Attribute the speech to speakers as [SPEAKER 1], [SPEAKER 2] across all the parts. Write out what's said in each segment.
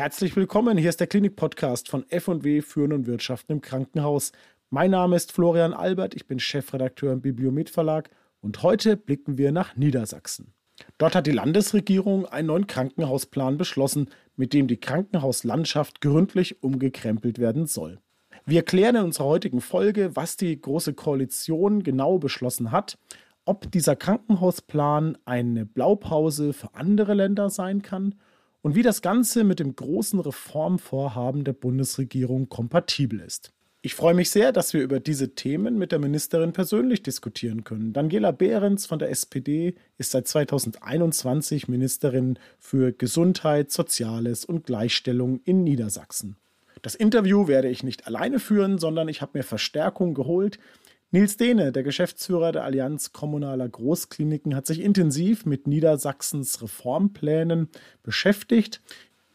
[SPEAKER 1] Herzlich willkommen, hier ist der Klinik-Podcast von F&W Führen und Wirtschaften im Krankenhaus. Mein Name ist Florian Albert, ich bin Chefredakteur im Bibliomet Verlag und heute blicken wir nach Niedersachsen. Dort hat die Landesregierung einen neuen Krankenhausplan beschlossen, mit dem die Krankenhauslandschaft gründlich umgekrempelt werden soll. Wir erklären in unserer heutigen Folge, was die Große Koalition genau beschlossen hat, ob dieser Krankenhausplan eine Blaupause für andere Länder sein kann und wie das Ganze mit dem großen Reformvorhaben der Bundesregierung kompatibel ist. Ich freue mich sehr, dass wir über diese Themen mit der Ministerin persönlich diskutieren können. Daniela Behrens von der SPD ist seit 2021 Ministerin für Gesundheit, Soziales und Gleichstellung in Niedersachsen. Das Interview werde ich nicht alleine führen, sondern ich habe mir Verstärkung geholt. Nils Dehne, der Geschäftsführer der Allianz Kommunaler Großkliniken, hat sich intensiv mit Niedersachsens Reformplänen beschäftigt.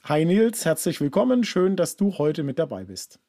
[SPEAKER 1] Hi Nils, herzlich willkommen. Schön, dass du heute mit dabei bist.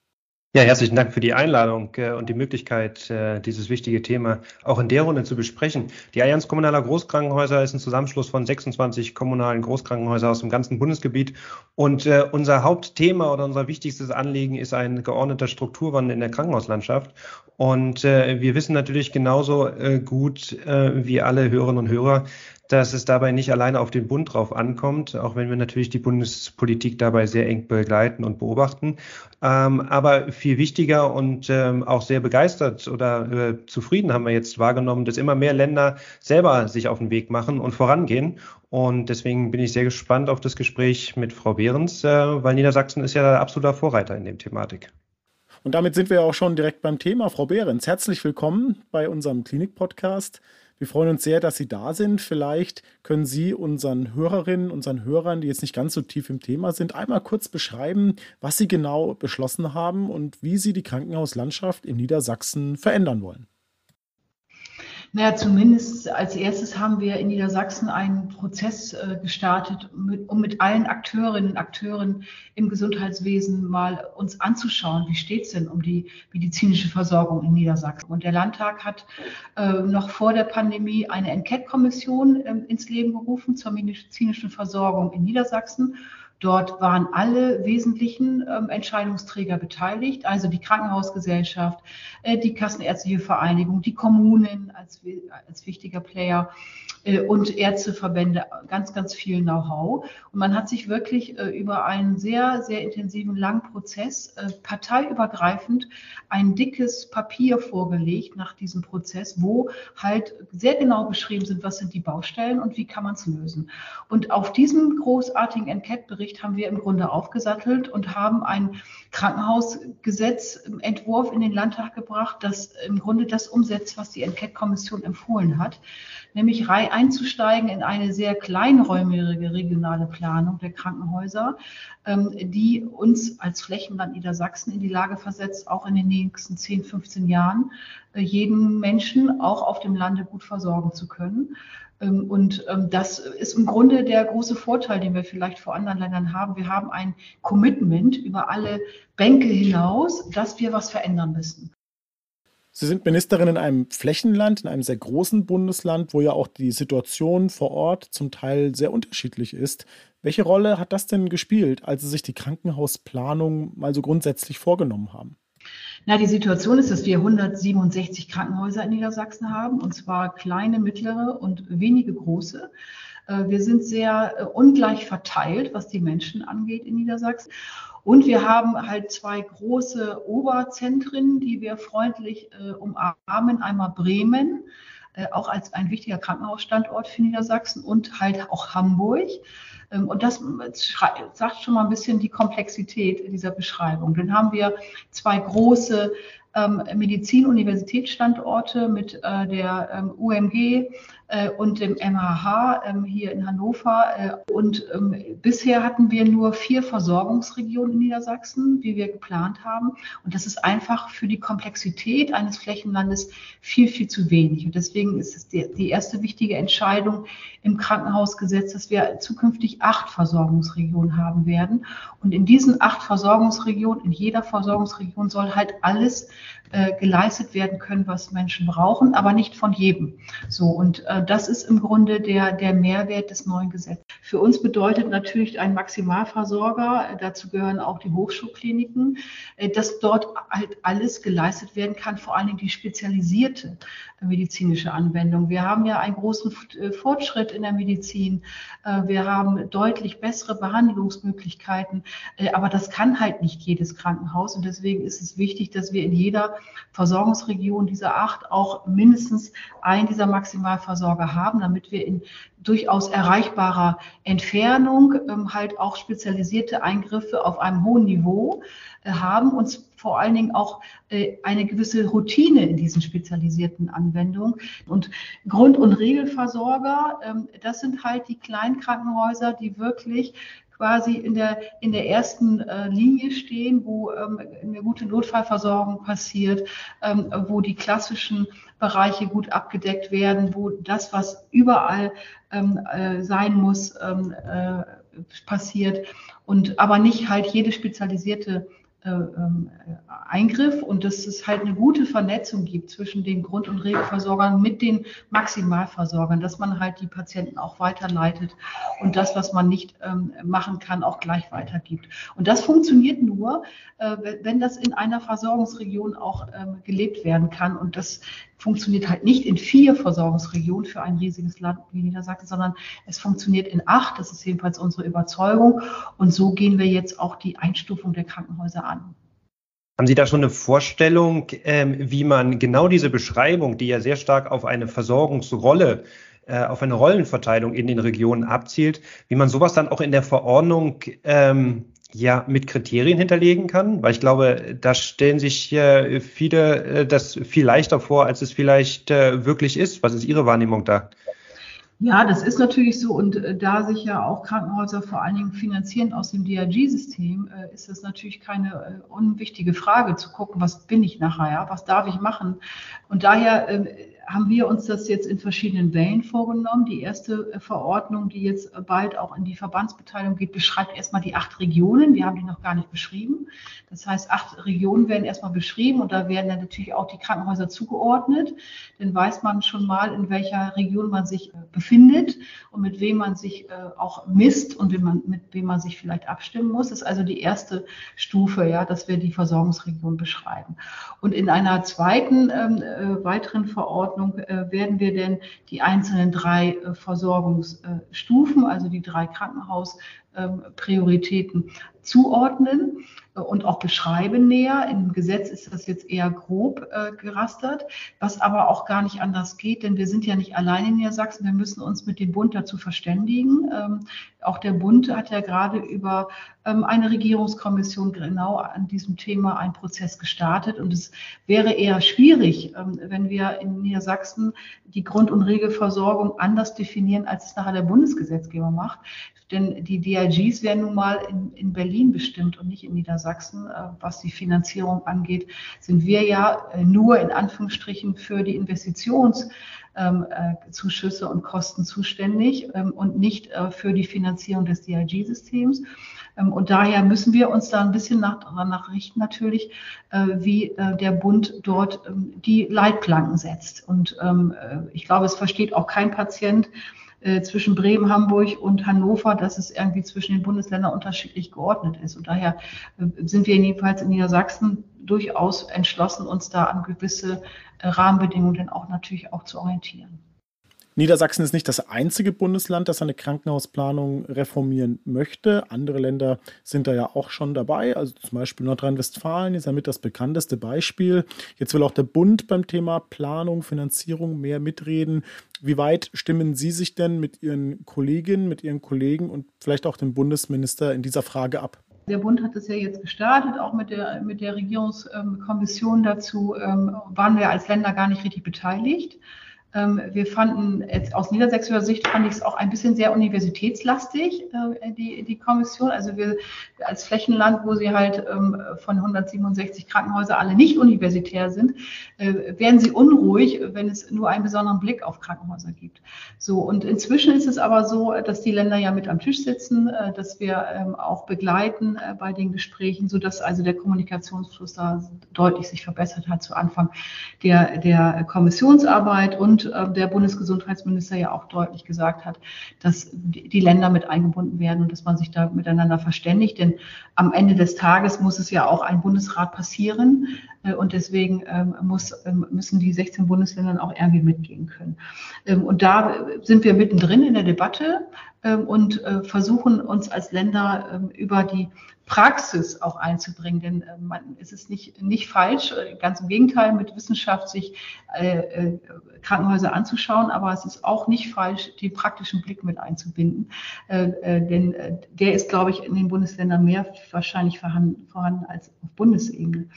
[SPEAKER 2] Ja, herzlichen Dank für die Einladung äh, und die Möglichkeit, äh, dieses wichtige Thema auch in der Runde zu besprechen. Die Allianz Kommunaler Großkrankenhäuser ist ein Zusammenschluss von 26 kommunalen Großkrankenhäusern aus dem ganzen Bundesgebiet. Und äh, unser Hauptthema oder unser wichtigstes Anliegen ist ein geordneter Strukturwandel in der Krankenhauslandschaft. Und wir wissen natürlich genauso gut wie alle Hörerinnen und Hörer, dass es dabei nicht alleine auf den Bund drauf ankommt, auch wenn wir natürlich die Bundespolitik dabei sehr eng begleiten und beobachten. Ähm, aber viel wichtiger und ähm, auch sehr begeistert oder äh, zufrieden haben wir jetzt wahrgenommen, dass immer mehr Länder selber sich auf den Weg machen und vorangehen. Und deswegen bin ich sehr gespannt auf das Gespräch mit Frau Behrens, äh, weil Niedersachsen ist ja absoluter Vorreiter in dem Thematik.
[SPEAKER 1] Und damit sind wir auch schon direkt beim Thema. Frau Behrens, herzlich willkommen bei unserem Klinik-Podcast. Wir freuen uns sehr, dass Sie da sind. Vielleicht können Sie unseren Hörerinnen, unseren Hörern, die jetzt nicht ganz so tief im Thema sind, einmal kurz beschreiben, was Sie genau beschlossen haben und wie Sie die Krankenhauslandschaft in Niedersachsen verändern wollen.
[SPEAKER 3] Naja, zumindest als erstes haben wir in Niedersachsen einen Prozess äh, gestartet, mit, um mit allen Akteurinnen und Akteuren im Gesundheitswesen mal uns anzuschauen, wie steht es denn um die medizinische Versorgung in Niedersachsen. Und der Landtag hat äh, noch vor der Pandemie eine Enquete-Kommission äh, ins Leben gerufen zur medizinischen Versorgung in Niedersachsen. Dort waren alle wesentlichen ähm, Entscheidungsträger beteiligt, also die Krankenhausgesellschaft, äh, die Kassenärztliche Vereinigung, die Kommunen als, als wichtiger Player und Ärzteverbände, ganz, ganz viel Know-how. Und man hat sich wirklich äh, über einen sehr, sehr intensiven, langen Prozess, äh, parteiübergreifend, ein dickes Papier vorgelegt nach diesem Prozess, wo halt sehr genau beschrieben sind, was sind die Baustellen und wie kann man es lösen. Und auf diesem großartigen Enquete-Bericht Bericht haben wir im Grunde aufgesattelt und haben ein Krankenhausgesetzentwurf in den Landtag gebracht, das im Grunde das umsetzt, was die Enquete-Kommission empfohlen hat, nämlich einzusteigen in eine sehr kleinräumige regionale Planung der Krankenhäuser, ähm, die uns als Flächenland Niedersachsen in die Lage versetzt, auch in den nächsten 10, 15 Jahren äh, jeden Menschen auch auf dem Lande gut versorgen zu können. Ähm, und ähm, das ist im Grunde der große Vorteil, den wir vielleicht vor anderen Ländern haben. Wir haben ein Commitment über alle Bänke hinaus, dass wir was verändern müssen.
[SPEAKER 1] Sie sind Ministerin in einem Flächenland, in einem sehr großen Bundesland, wo ja auch die Situation vor Ort zum Teil sehr unterschiedlich ist. Welche Rolle hat das denn gespielt, als Sie sich die Krankenhausplanung mal so grundsätzlich vorgenommen haben?
[SPEAKER 3] Na, die Situation ist, dass wir 167 Krankenhäuser in Niedersachsen haben, und zwar kleine, mittlere und wenige große. Äh, wir sind sehr äh, ungleich verteilt, was die Menschen angeht in Niedersachsen. Und wir haben halt zwei große Oberzentren, die wir freundlich äh, umarmen. Einmal Bremen, auch als ein wichtiger Krankenhausstandort für Niedersachsen und halt auch Hamburg. Ähm, und das sagt schon mal ein bisschen die Komplexität dieser Beschreibung. Dann haben wir zwei große ähm, Medizin-Universitätsstandorte mit äh, der ähm, UMG äh, und dem MHH ähm, hier in Hannover. Äh, und ähm, bisher hatten wir nur vier Versorgungsregionen in Niedersachsen, wie wir geplant haben. Und das ist einfach für die Komplexität eines Flächenlandes viel, viel zu wenig. Und deswegen ist es die, die erste wichtige Entscheidung im Krankenhausgesetz, dass wir zukünftig acht Versorgungsregionen haben werden. Und in diesen acht Versorgungsregionen, in jeder Versorgungsregion soll halt alles äh, geleistet werden können, was Menschen brauchen, aber nicht von jedem. So, und äh, das ist im Grunde der, der Mehrwert des neuen Gesetzes. Für uns bedeutet natürlich ein Maximalversorger, äh, dazu gehören auch die Hochschulkliniken, äh, dass dort halt alles geleistet werden kann, vor Dingen die spezialisierte medizinische Anwendung. Wir haben ja einen großen äh, Fortschritt in der Medizin. Wir haben deutlich bessere Behandlungsmöglichkeiten, aber das kann halt nicht jedes Krankenhaus und deswegen ist es wichtig, dass wir in jeder Versorgungsregion dieser acht auch mindestens einen dieser Maximalversorger haben, damit wir in durchaus erreichbarer Entfernung ähm, halt auch spezialisierte Eingriffe auf einem hohen Niveau äh, haben und vor allen Dingen auch äh, eine gewisse Routine in diesen spezialisierten Anwendungen. Und Grund- und Regelversorger, ähm, das sind halt die kleinen Krankenhäuser, die wirklich quasi in der, in der ersten äh, Linie stehen, wo ähm, eine gute Notfallversorgung passiert, ähm, wo die klassischen Bereiche gut abgedeckt werden, wo das, was überall ähm, äh, sein muss, ähm, äh, passiert. Und aber nicht halt jede spezialisierte Eingriff und dass es halt eine gute Vernetzung gibt zwischen den Grund- und Regelversorgern mit den Maximalversorgern, dass man halt die Patienten auch weiterleitet und das, was man nicht ähm, machen kann, auch gleich weitergibt. Und das funktioniert nur, äh, wenn das in einer Versorgungsregion auch ähm, gelebt werden kann. Und das funktioniert halt nicht in vier Versorgungsregionen für ein riesiges Land wie Niedersachsen, sondern es funktioniert in acht. Das ist jedenfalls unsere Überzeugung. Und so gehen wir jetzt auch die Einstufung der Krankenhäuser an.
[SPEAKER 2] Haben Sie da schon eine Vorstellung, ähm, wie man genau diese Beschreibung, die ja sehr stark auf eine Versorgungsrolle äh, auf eine Rollenverteilung in den Regionen abzielt, wie man sowas dann auch in der Verordnung ähm, ja mit Kriterien hinterlegen kann, weil ich glaube, da stellen sich äh, viele äh, das viel leichter vor, als es vielleicht äh, wirklich ist. Was ist Ihre Wahrnehmung da?
[SPEAKER 3] Ja, das ist natürlich so. Und äh, da sich ja auch Krankenhäuser vor allen Dingen finanzieren aus dem DRG-System, äh, ist das natürlich keine äh, unwichtige Frage zu gucken, was bin ich nachher, was darf ich machen. Und daher ähm, haben wir uns das jetzt in verschiedenen Wellen vorgenommen. Die erste äh, Verordnung, die jetzt bald auch in die Verbandsbeteiligung geht, beschreibt erstmal die acht Regionen. Wir haben die noch gar nicht beschrieben. Das heißt, acht Regionen werden erstmal beschrieben und da werden dann natürlich auch die Krankenhäuser zugeordnet. Dann weiß man schon mal, in welcher Region man sich äh, befindet und mit wem man sich äh, auch misst und mit wem man sich vielleicht abstimmen muss. Das ist also die erste Stufe, ja, dass wir die Versorgungsregion beschreiben. Und in einer zweiten, ähm, weiteren Verordnung Verordnung äh, werden wir denn die einzelnen drei äh, Versorgungsstufen, also die drei Krankenhausprioritäten zuordnen und auch beschreiben näher. Im Gesetz ist das jetzt eher grob äh, gerastert, was aber auch gar nicht anders geht, denn wir sind ja nicht allein in Niedersachsen. Wir müssen uns mit dem Bund dazu verständigen. Ähm, auch der Bund hat ja gerade über ähm, eine Regierungskommission genau an diesem Thema einen Prozess gestartet. Und es wäre eher schwierig, ähm, wenn wir in Niedersachsen die Grund- und Regelversorgung anders definieren, als es nachher der Bundesgesetzgeber macht. Denn die DIGs werden nun mal in, in Berlin bestimmt und nicht in Niedersachsen. Äh, was die Finanzierung angeht, sind wir ja äh, nur in Anführungsstrichen für die Investitionszuschüsse ähm, äh, und Kosten zuständig ähm, und nicht für die Finanzierung des DIG-Systems. Ähm, und daher müssen wir uns da ein bisschen nach, danach richten natürlich, wie der Bund dort die Leitplanken setzt. Und ich glaube, es versteht auch kein Patient, äh, zwischen Bremen, Hamburg und Hannover, dass es irgendwie zwischen den Bundesländern unterschiedlich geordnet ist. Und daher äh, sind wir jedenfalls in Niedersachsen durchaus entschlossen, uns da an gewisse äh, Rahmenbedingungen auch natürlich auch zu orientieren.
[SPEAKER 1] Niedersachsen ist nicht das einzige Bundesland, das seine Krankenhausplanung reformieren möchte. Andere Länder sind da ja auch schon dabei. Also zum Beispiel Nordrhein-Westfalen ist ja mit das bekannteste Beispiel. Jetzt will auch der Bund beim Thema Planung, Finanzierung mehr mitreden. Wie weit stimmen Sie sich denn mit Ihren Kolleginnen, mit Ihren Kollegen und vielleicht auch dem Bundesminister in dieser Frage ab?
[SPEAKER 3] Der Bund hat es ja jetzt gestartet, auch mit der, mit der Regierungskommission dazu ähm, waren wir als Länder gar nicht richtig beteiligt. Ähm, wir fanden, jetzt aus niedersächsischer Sicht fand ich es auch ein bisschen sehr universitätslastig, äh, die, die Kommission. Also wir als Flächenland, wo sie halt ähm, von 167 Krankenhäuser alle nicht universitär sind, äh, werden sie unruhig, wenn es nur einen besonderen Blick auf Krankenhäuser gibt. So, und inzwischen ist es aber so, dass die Länder ja mit am Tisch sitzen, äh, dass wir ähm, auch begleiten bei den Gesprächen, sodass also der Kommunikationsfluss da deutlich sich verbessert hat zu Anfang der, der Kommissionsarbeit und äh, der Bundesgesundheitsminister ja auch deutlich gesagt hat, dass die Länder mit eingebunden werden und dass man sich da miteinander verständigt. Denn am Ende des Tages muss es ja auch ein Bundesrat passieren. Äh, und deswegen ähm, muss, ähm, müssen die 16 Bundesländer auch irgendwie mitgehen können. Ähm, und da sind wir mittendrin in der Debatte und äh, versuchen uns als Länder über die Praxis auch einzubringen. Denn äh, man, es ist nicht, nicht falsch, äh, ganz im Gegenteil, mit Wissenschaft sich äh, äh, Krankenhäuser anzuschauen, aber es ist auch nicht falsch, den praktischen Blick mit einzubinden. Äh, äh, denn äh, der ist, glaube ich, in den Bundesländern mehr wahrscheinlich vorhanden, vorhanden als auf Bundesebene.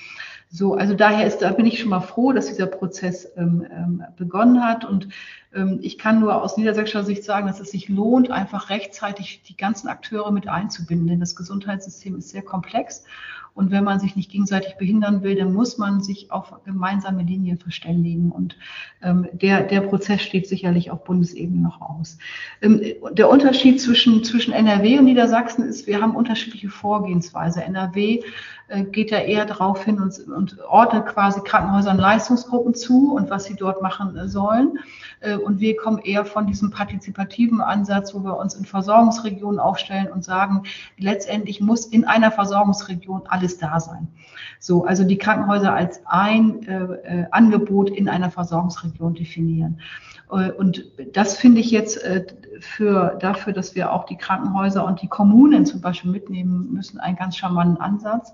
[SPEAKER 3] So, also daher ist, da bin ich schon mal froh, dass dieser Prozess ähm, ähm, begonnen hat und ähm, ich kann nur aus niedersächsischer Sicht sagen, dass es sich lohnt, einfach rechtzeitig die ganzen Akteure mit einzubinden, denn das Gesundheitssystem ist sehr komplex. Und wenn man sich nicht gegenseitig behindern will, dann muss man sich auf gemeinsame Linien verständigen. Und ähm, der, der Prozess steht sicherlich auf Bundesebene noch aus. Ähm, der Unterschied zwischen, zwischen NRW und Niedersachsen ist, wir haben unterschiedliche Vorgehensweise. NRW geht ja eher darauf hin und, und ordnet quasi Krankenhäusern Leistungsgruppen zu und was sie dort machen äh, sollen. Äh, und wir kommen eher von diesem partizipativen Ansatz, wo wir uns in Versorgungsregionen aufstellen und sagen, letztendlich muss in einer Versorgungsregion alles da sein. So, also die Krankenhäuser als ein äh, Angebot in einer Versorgungsregion definieren. Und das finde ich jetzt für, dafür, dass wir auch die Krankenhäuser und die Kommunen zum Beispiel mitnehmen müssen, einen ganz charmanten Ansatz.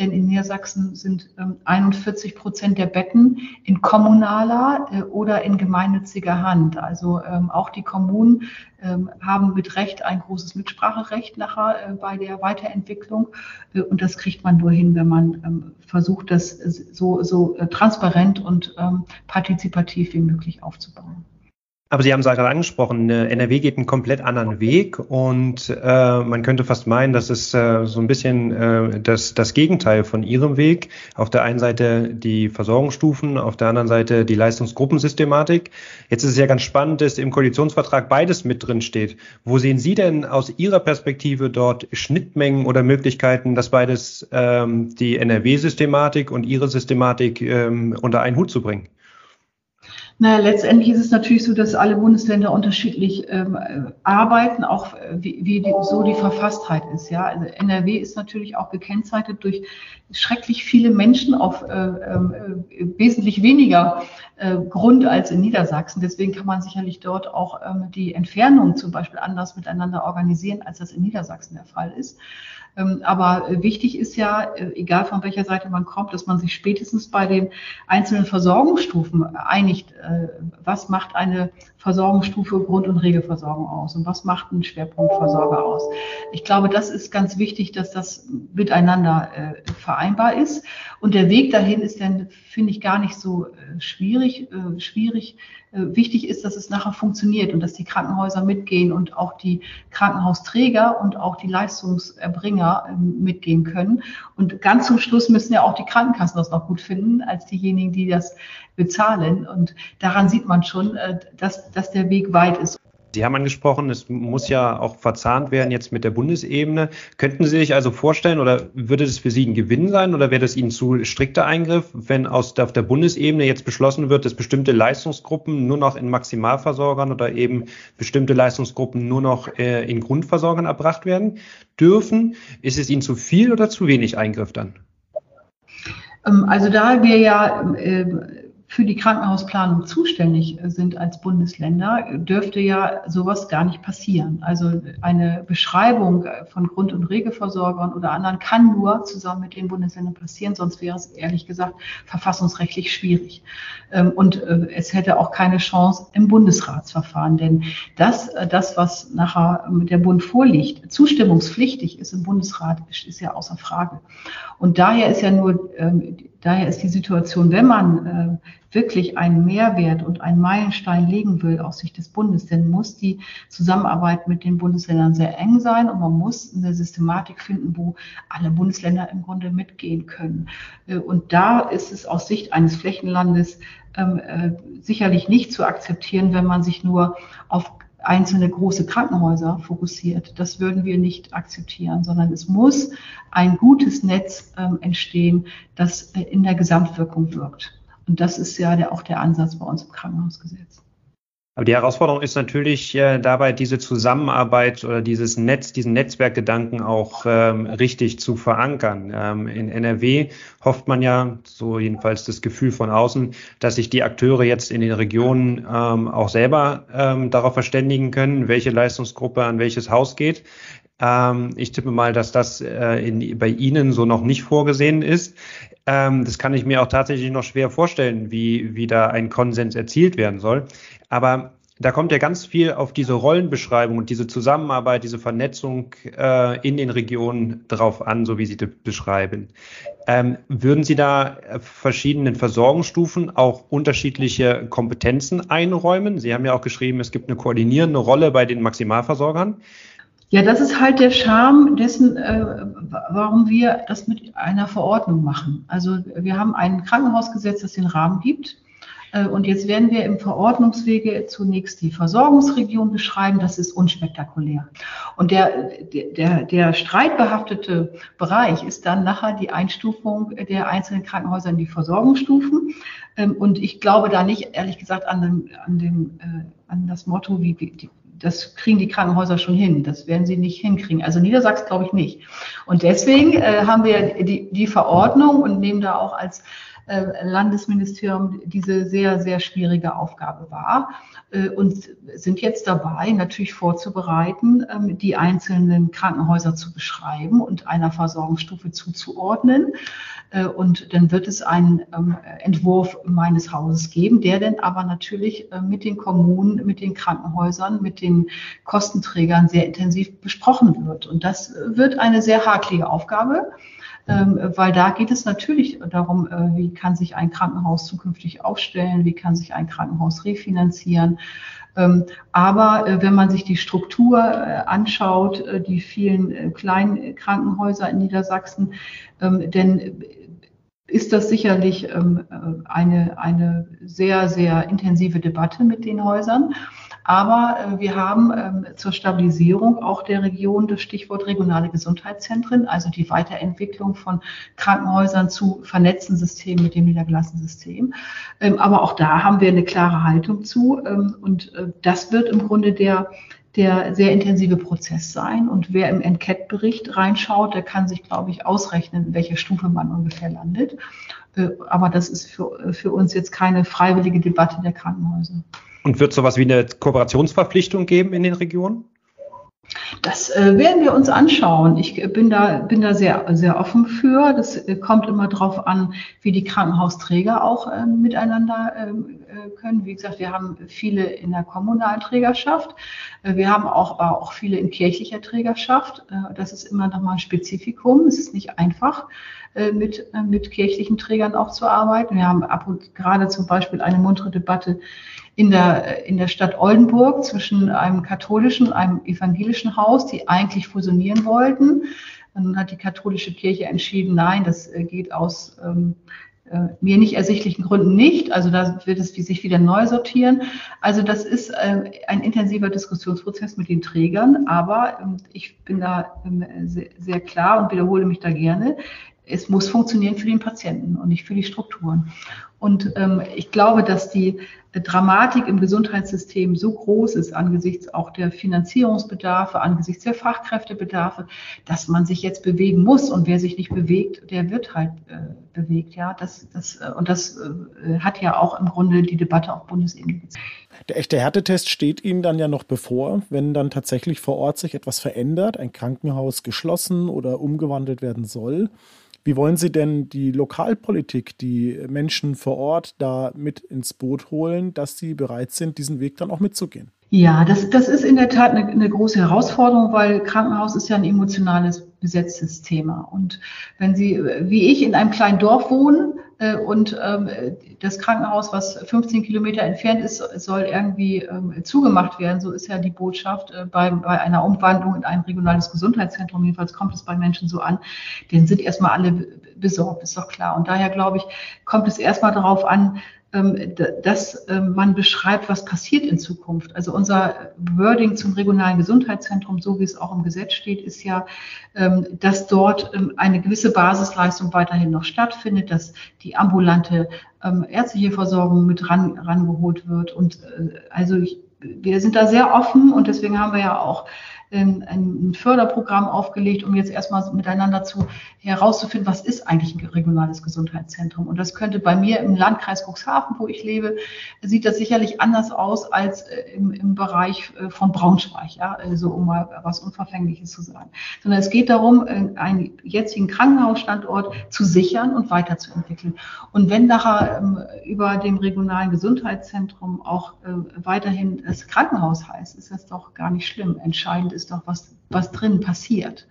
[SPEAKER 3] Denn in Niedersachsen sind 41 ähm, Prozent der Betten in kommunaler äh, oder in gemeinnütziger Hand. Also ähm, auch die Kommunen ähm, haben mit Recht ein großes Mitspracherecht nachher äh, bei der Weiterentwicklung. Äh, und das kriegt man nur hin, wenn man versucht, das so, so transparent und partizipativ wie möglich aufzubauen.
[SPEAKER 2] Aber Sie haben es gerade angesprochen, äh, NRW geht einen komplett anderen Weg und äh, man könnte fast meinen, das ist äh, so ein bisschen äh, das, das Gegenteil von Ihrem Weg. Auf der einen Seite die Versorgungsstufen, auf der anderen Seite die Leistungsgruppensystematik. Jetzt ist es ja ganz spannend, dass im Koalitionsvertrag beides mit drin steht. Wo sehen Sie denn aus Ihrer Perspektive dort Schnittmengen oder Möglichkeiten, dass beides ähm, die NRW-Systematik und Ihre Systematik ähm, unter einen Hut zu bringen?
[SPEAKER 3] Naja, letztendlich ist es natürlich so, dass alle Bundesländer unterschiedlich ähm, arbeiten, auch äh, wie, wie die, so die Verfasstheit ist. Ja, also NRW ist natürlich auch gekennzeichnet durch schrecklich viele Menschen auf äh, äh, wesentlich weniger äh, Grund als in Niedersachsen. Deswegen kann man sicherlich dort auch ähm, die Entfernung zum Beispiel anders miteinander organisieren, als das in Niedersachsen der Fall ist. Ähm, aber äh, wichtig ist ja, äh, egal von welcher Seite man kommt, dass man sich spätestens bei den einzelnen Versorgungsstufen einigt, äh, was macht eine Versorgungsstufe Grund- und Regelversorgung aus und was macht ein Schwerpunktversorger aus. Ich glaube, das ist ganz wichtig, dass das miteinander vereinbar ist. Und der Weg dahin ist dann, finde ich, gar nicht so schwierig. schwierig äh, wichtig ist, dass es nachher funktioniert und dass die Krankenhäuser mitgehen und auch die Krankenhausträger und auch die Leistungserbringer ähm, mitgehen können. Und ganz zum Schluss müssen ja auch die Krankenkassen das noch gut finden, als diejenigen, die das bezahlen. Und daran sieht man schon, äh, dass, dass der Weg weit ist.
[SPEAKER 2] Sie haben angesprochen, es muss ja auch verzahnt werden jetzt mit der Bundesebene. Könnten Sie sich also vorstellen oder würde es für Sie ein Gewinn sein oder wäre das Ihnen zu strikter Eingriff, wenn aus der, auf der Bundesebene jetzt beschlossen wird, dass bestimmte Leistungsgruppen nur noch in Maximalversorgern oder eben bestimmte Leistungsgruppen nur noch äh, in Grundversorgern erbracht werden dürfen? Ist es Ihnen zu viel oder zu wenig Eingriff dann?
[SPEAKER 3] Ähm, also da wir ja äh, für die Krankenhausplanung zuständig sind als Bundesländer, dürfte ja sowas gar nicht passieren. Also eine Beschreibung von Grund- und Regelversorgern oder anderen kann nur zusammen mit den Bundesländern passieren, sonst wäre es ehrlich gesagt verfassungsrechtlich schwierig. Ähm, und äh, es hätte auch keine Chance im Bundesratsverfahren, denn das, äh, das was nachher mit der Bund vorliegt, zustimmungspflichtig ist im Bundesrat, ist ja außer Frage. Und daher ist ja nur ähm, daher ist die Situation, wenn man äh, wirklich einen Mehrwert und einen Meilenstein legen will aus Sicht des Bundes, dann muss die Zusammenarbeit mit den Bundesländern sehr eng sein und man muss eine Systematik finden, wo alle Bundesländer im Grunde mitgehen können. Äh, und da ist es aus Sicht eines Flächenlandes ähm, äh, sicherlich nicht zu akzeptieren, wenn man sich nur auf einzelne große Krankenhäuser fokussiert. Das würden wir nicht akzeptieren, sondern es muss ein gutes Netz ähm, entstehen, das äh, in der Gesamtwirkung wirkt. Und das ist ja der, auch der Ansatz bei uns im Krankenhausgesetz.
[SPEAKER 2] Aber die Herausforderung ist natürlich äh, dabei, diese Zusammenarbeit oder dieses Netz, diesen Netzwerkgedanken auch ähm, richtig zu verankern. Ähm, in NRW hofft man ja, so jedenfalls das Gefühl von außen, dass sich die Akteure jetzt in den Regionen ähm, auch selber ähm, darauf verständigen können, welche Leistungsgruppe an welches Haus geht. Ähm, ich tippe mal, dass das äh, in, bei Ihnen so noch nicht vorgesehen ist. Ähm, das kann ich mir auch tatsächlich noch schwer vorstellen, wie, wie da ein Konsens erzielt werden soll. Aber da kommt ja ganz viel auf diese Rollenbeschreibung und diese Zusammenarbeit, diese Vernetzung äh, in den Regionen drauf an, so wie Sie das beschreiben. Ähm, würden Sie da verschiedenen Versorgungsstufen auch unterschiedliche Kompetenzen einräumen? Sie haben ja auch geschrieben, es gibt eine koordinierende Rolle bei den Maximalversorgern.
[SPEAKER 3] Ja, das ist halt der Charme dessen, äh, warum wir das mit einer Verordnung machen. Also wir haben ein Krankenhausgesetz, das den Rahmen gibt. Äh, und jetzt werden wir im Verordnungswege zunächst die Versorgungsregion beschreiben. Das ist unspektakulär. Und der, der, der streitbehaftete Bereich ist dann nachher die Einstufung der einzelnen Krankenhäuser in die Versorgungsstufen. Ähm, und ich glaube da nicht, ehrlich gesagt, an, dem, an, dem, äh, an das Motto, wie die, das kriegen die Krankenhäuser schon hin. Das werden sie nicht hinkriegen. Also Niedersachsen glaube ich nicht. Und deswegen äh, haben wir die, die Verordnung und nehmen da auch als Landesministerium diese sehr, sehr schwierige Aufgabe wahr äh, und sind jetzt dabei, natürlich vorzubereiten, ähm, die einzelnen Krankenhäuser zu beschreiben und einer Versorgungsstufe zuzuordnen. Äh, und dann wird es einen ähm, Entwurf meines Hauses geben, der dann aber natürlich mit den Kommunen, mit den Krankenhäusern, mit den Kostenträgern sehr intensiv besprochen wird. Und das wird eine sehr haklige Aufgabe weil da geht es natürlich darum, äh, wie kann sich ein Krankenhaus zukünftig aufstellen, wie kann sich ein Krankenhaus refinanzieren. Ähm, aber äh, wenn man sich die Struktur äh, anschaut, die vielen kleinen Krankenhäuser in Niedersachsen, ähm, denn ist das sicherlich ähm, eine, eine sehr, sehr intensive Debatte mit den Häusern. Aber äh, wir haben ähm, zur Stabilisierung auch der Region das Stichwort regionale Gesundheitszentren, also die Weiterentwicklung von Krankenhäusern zu vernetzten Systemen mit dem niedergelassenen System. Ähm, aber auch da haben wir eine klare Haltung zu. Ähm, und äh, das wird im Grunde der der sehr intensive Prozess sein. Und wer im Enquete-Bericht reinschaut, der kann sich, glaube ich, ausrechnen, in welcher Stufe man ungefähr landet. Äh, aber das ist für, für uns jetzt keine freiwillige Debatte der Krankenhäuser.
[SPEAKER 2] Und wird sowas wie eine Kooperationsverpflichtung geben in den Regionen?
[SPEAKER 3] Das äh, werden wir uns anschauen. Ich bin da, bin da sehr, sehr offen für. Das äh, kommt immer darauf an, wie die Krankenhausträger auch äh, miteinander ähm, äh, können. Wie gesagt, wir haben viele in der kommunalen Trägerschaft. Äh, wir haben auch, auch viele in kirchlicher Trägerschaft. Äh, das ist immer nochmal ein Spezifikum. Es ist nicht einfach, mit, mit kirchlichen Trägern auch zu arbeiten. Wir haben ab und gerade zum Beispiel eine muntere Debatte in der, in der Stadt Oldenburg zwischen einem katholischen und einem evangelischen Haus, die eigentlich fusionieren wollten. Und nun hat die katholische Kirche entschieden, nein, das äh, geht aus ähm, äh, mir nicht ersichtlichen Gründen nicht. Also da wird es sich wieder neu sortieren. Also das ist äh, ein intensiver Diskussionsprozess mit den Trägern, aber ähm, ich bin da ähm, sehr klar und wiederhole mich da gerne. Es muss funktionieren für den Patienten und nicht für die Strukturen. Und ähm, ich glaube, dass die Dramatik im Gesundheitssystem so groß ist angesichts auch der Finanzierungsbedarfe, angesichts der Fachkräftebedarfe, dass man sich jetzt bewegen muss. Und wer sich nicht bewegt, der wird halt äh, bewegt. Ja, das, das, äh, und das äh, hat ja auch im Grunde die Debatte auf Bundesebene.
[SPEAKER 1] Der echte Härtetest steht Ihnen dann ja noch bevor, wenn dann tatsächlich vor Ort sich etwas verändert, ein Krankenhaus geschlossen oder umgewandelt werden soll. Wie wollen Sie denn die Lokalpolitik, die Menschen vor Ort da mit ins Boot holen, dass sie bereit sind, diesen Weg dann auch mitzugehen?
[SPEAKER 3] Ja, das, das ist in der Tat eine, eine große Herausforderung, weil Krankenhaus ist ja ein emotionales besetztes Thema. Und wenn Sie, wie ich, in einem kleinen Dorf wohnen und ähm, das Krankenhaus, was 15 Kilometer entfernt ist, soll irgendwie ähm, zugemacht werden, so ist ja die Botschaft äh, bei, bei einer Umwandlung in ein regionales Gesundheitszentrum, jedenfalls kommt es bei Menschen so an, denen sind erstmal alle besorgt, ist doch klar. Und daher glaube ich, kommt es erstmal darauf an, dass ähm, man beschreibt, was passiert in Zukunft. Also unser Wording zum regionalen Gesundheitszentrum, so wie es auch im Gesetz steht, ist ja, ähm, dass dort eine gewisse Basisleistung weiterhin noch stattfindet, dass die ambulante ärztliche Versorgung mit ran, rangeholt wird. Und äh, also ich, wir sind da sehr offen und deswegen haben wir ja auch ein Förderprogramm aufgelegt, um jetzt erstmal miteinander zu herauszufinden, was ist eigentlich ein regionales Gesundheitszentrum. Und das könnte bei mir im Landkreis Cuxhaven, wo ich lebe, sieht das sicherlich anders aus als äh, im, im Bereich äh, von Braunschweig, ja, also um mal was Unverfängliches zu sagen. Sondern es geht darum, äh, einen jetzigen Krankenhausstandort zu sichern und weiterzuentwickeln. Und wenn nachher ähm, über dem regionalen Gesundheitszentrum auch weiterhin das Krankenhaus heißt, ist das doch gar nicht schlimm. Entscheidend ist doch, was, was drin passiert.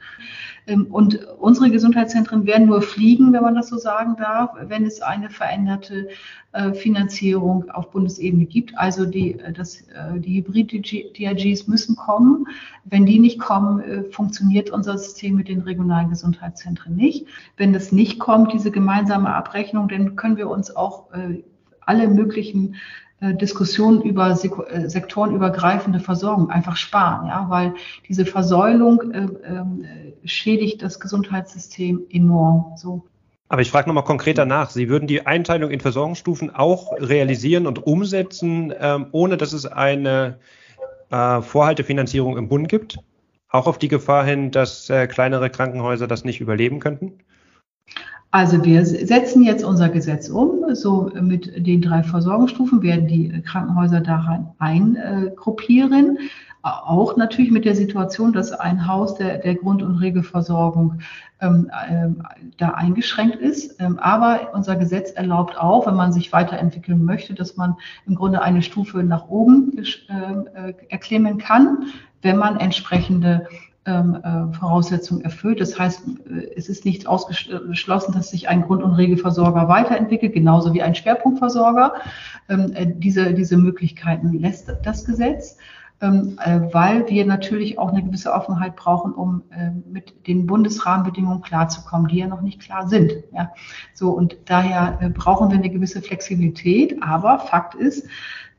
[SPEAKER 3] Ähm, und unsere Gesundheitszentren werden nur fliegen, wenn man das so sagen darf, wenn es eine veränderte äh, Finanzierung auf Bundesebene gibt. Also die, äh, das, äh, die Hybrid-DRGs müssen kommen. Wenn die nicht kommen, funktioniert unser System mit den regionalen Gesundheitszentren nicht. Wenn das nicht kommt, diese gemeinsame Abrechnung, dann können wir uns auch alle möglichen Diskussionen über äh, sektorenübergreifende Versorgung einfach sparen, ja, weil diese Versäulung äh, äh, schädigt das Gesundheitssystem enorm. So.
[SPEAKER 2] Aber ich frage nochmal konkreter nach. Sie würden die Einteilung in Versorgungsstufen auch realisieren und umsetzen, ähm, ohne dass es eine äh, Vorhaltefinanzierung im Bund gibt? Auch auf die Gefahr hin, dass äh, kleinere Krankenhäuser das nicht überleben könnten?
[SPEAKER 3] Also wir setzen jetzt unser Gesetz um. So mit den drei Versorgungsstufen werden die Krankenhäuser daran eingruppieren. Auch natürlich mit der Situation, dass ein Haus der, der Grund- und Regelversorgung ähm, äh, da eingeschränkt ist. Ähm, aber unser Gesetz erlaubt auch, wenn man sich weiterentwickeln möchte, dass man im Grunde eine Stufe nach oben äh, erklimmen kann, wenn man entsprechende ähm, äh, Voraussetzungen erfüllt. Das heißt, äh, es ist nicht ausgeschlossen, dass sich ein Grund- und Regelversorger weiterentwickelt, genauso wie ein Schwerpunktversorger. Ähm, äh, diese, diese Möglichkeiten lässt das Gesetz. Ähm, weil wir natürlich auch eine gewisse Offenheit brauchen, um mit den Bundesrahmenbedingungen klarzukommen, die ja noch nicht klar sind. Ja, so und daher brauchen wir eine gewisse Flexibilität. Aber Fakt ist,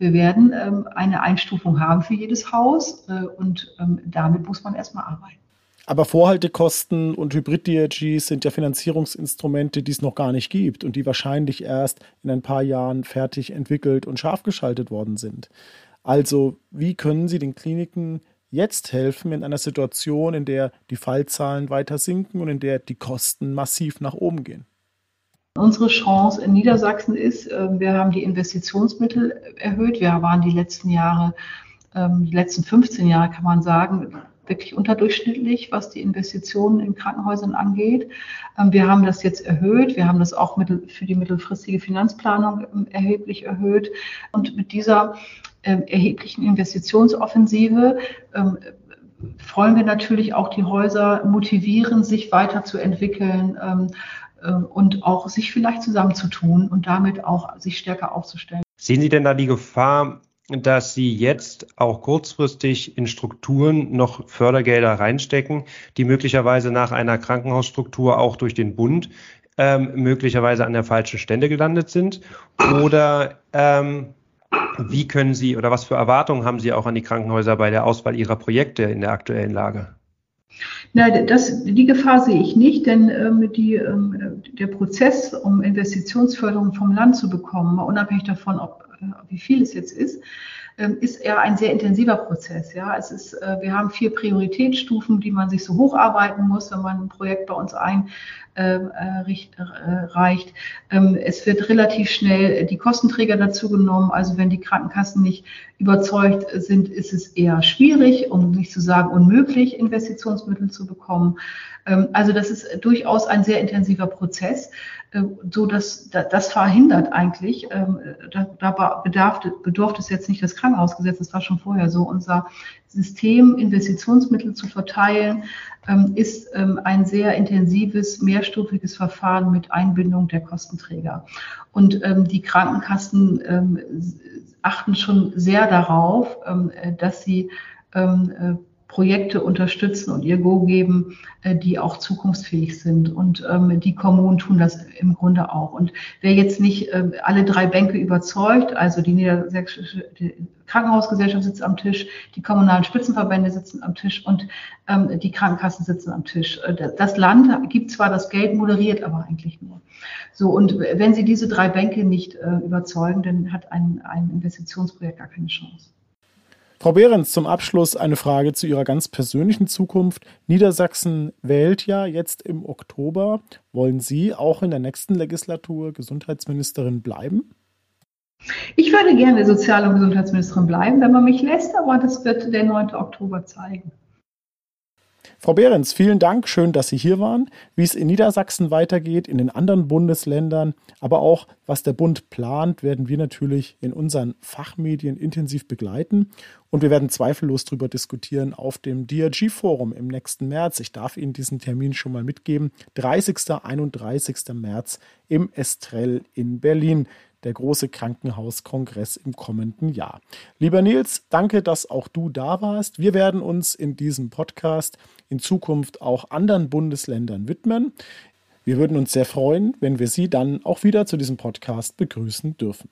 [SPEAKER 3] wir werden ähm, eine Einstufung haben für jedes Haus äh, und ähm, damit muss man erstmal arbeiten.
[SPEAKER 1] Aber Vorhaltekosten und Hybrid-DRGs sind ja Finanzierungsinstrumente, die es noch gar nicht gibt und die wahrscheinlich erst in ein paar Jahren fertig entwickelt und scharf geschaltet worden sind. Also, wie können Sie den Kliniken jetzt helfen in einer Situation, in der die Fallzahlen weiter sinken und in der die Kosten massiv nach oben gehen?
[SPEAKER 3] Unsere Chance in Niedersachsen ist, ähm, wir haben die Investitionsmittel erhöht. Wir waren die letzten Jahre, ähm, die letzten 15 Jahre kann man sagen, wirklich unterdurchschnittlich, was die Investitionen in Krankenhäusern angeht. Ähm, wir haben das jetzt erhöht. Wir haben das auch für die mittelfristige Finanzplanung erheblich erhöht. Und mit dieser erheblichen Investitionsoffensive wollen wir natürlich auch die Häuser motivieren, sich weiterzuentwickeln, äh, und auch sich vielleicht zusammenzutun und damit auch sich stärker aufzustellen.
[SPEAKER 2] Sehen Sie denn da die Gefahr, dass Sie jetzt auch kurzfristig in Strukturen noch Fördergelder reinstecken, die möglicherweise nach einer Krankenhausstruktur auch durch den Bund ähm, möglicherweise an der falschen Stelle gelandet sind? Oder ähm, wie können Sie oder was für Erwartungen haben Sie auch an die Krankenhäuser bei der Auswahl Ihrer Projekte in der aktuellen Lage?
[SPEAKER 3] Nein, das, die Gefahr sehe ich nicht, denn ähm, die, ähm, der Prozess, um Investitionsförderung vom Land zu bekommen, unabhängig davon, ob, äh, wie viel es jetzt ist, ist eher ein sehr intensiver Prozess. Ja, es ist, äh, wir haben vier Prioritätsstufen, die man sich so hocharbeiten muss, wenn man ein Projekt bei uns ein, ähm, äh, äh. Ähm, es wird relativ schnell die Kostenträger dazu genommen. Also wenn die Krankenkassen nicht überzeugt sind, ist es eher schwierig, um nicht zu sagen unmöglich, Investitionsmittel zu bekommen. Ähm, also das ist durchaus ein sehr intensiver Prozess, so dass das verhindert eigentlich. Da bedarf, bedurfte es jetzt nicht das Krankenhausgesetz, das war schon vorher so. Unser System Investitionsmittel zu verteilen, ähm, ist ähm, ein sehr intensives, mehrstufiges Verfahren mit Einbindung der Kostenträger. Und ähm, die Krankenkassen achten schon sehr darauf, dass sie Projekte unterstützen und ihr Go geben, äh, die auch zukunftsfähig sind. Und ähm, die Kommunen tun das im Grunde auch. Und wer jetzt nicht äh, alle drei Bänke überzeugt, also die Niedersächsische die Krankenhausgesellschaft sitzt am Tisch, die kommunalen Spitzenverbände sitzen am Tisch und ähm, die Krankenkassen sitzen am Tisch. Äh, das Land gibt zwar das Geld, moderiert aber eigentlich nur. So, und wenn Sie diese drei Bänke nicht äh, überzeugen, dann hat ein, ein Investitionsprojekt gar keine Chance.
[SPEAKER 1] Frau Behrens, zum Abschluss eine Frage zu Ihrer ganz persönlichen Zukunft. Niedersachsen wählt ja jetzt im Oktober. Wollen Sie auch in der nächsten Legislatur Gesundheitsministerin bleiben?
[SPEAKER 3] Ich würde gerne Sozial- und Gesundheitsministerin bleiben, wenn man mich lässt, aber das wird der 9. Oktober zeigen.
[SPEAKER 1] Frau Behrens, vielen Dank. Schön, dass Sie hier waren. Wie es in Niedersachsen weitergeht, in den anderen Bundesländern, aber auch was der Bund plant, werden wir natürlich in unseren Fachmedien intensiv begleiten. Und wir werden zweifellos darüber diskutieren auf dem DRG-Forum im nächsten März. Ich darf Ihnen diesen Termin schon mal mitgeben. 30. 31. März im Estrell in Berlin der große Krankenhauskongress im kommenden Jahr. Lieber Nils, danke, dass auch du da warst. Wir werden uns in diesem Podcast in Zukunft auch anderen Bundesländern widmen. Wir würden uns sehr freuen, wenn wir Sie dann auch wieder zu diesem Podcast begrüßen dürfen.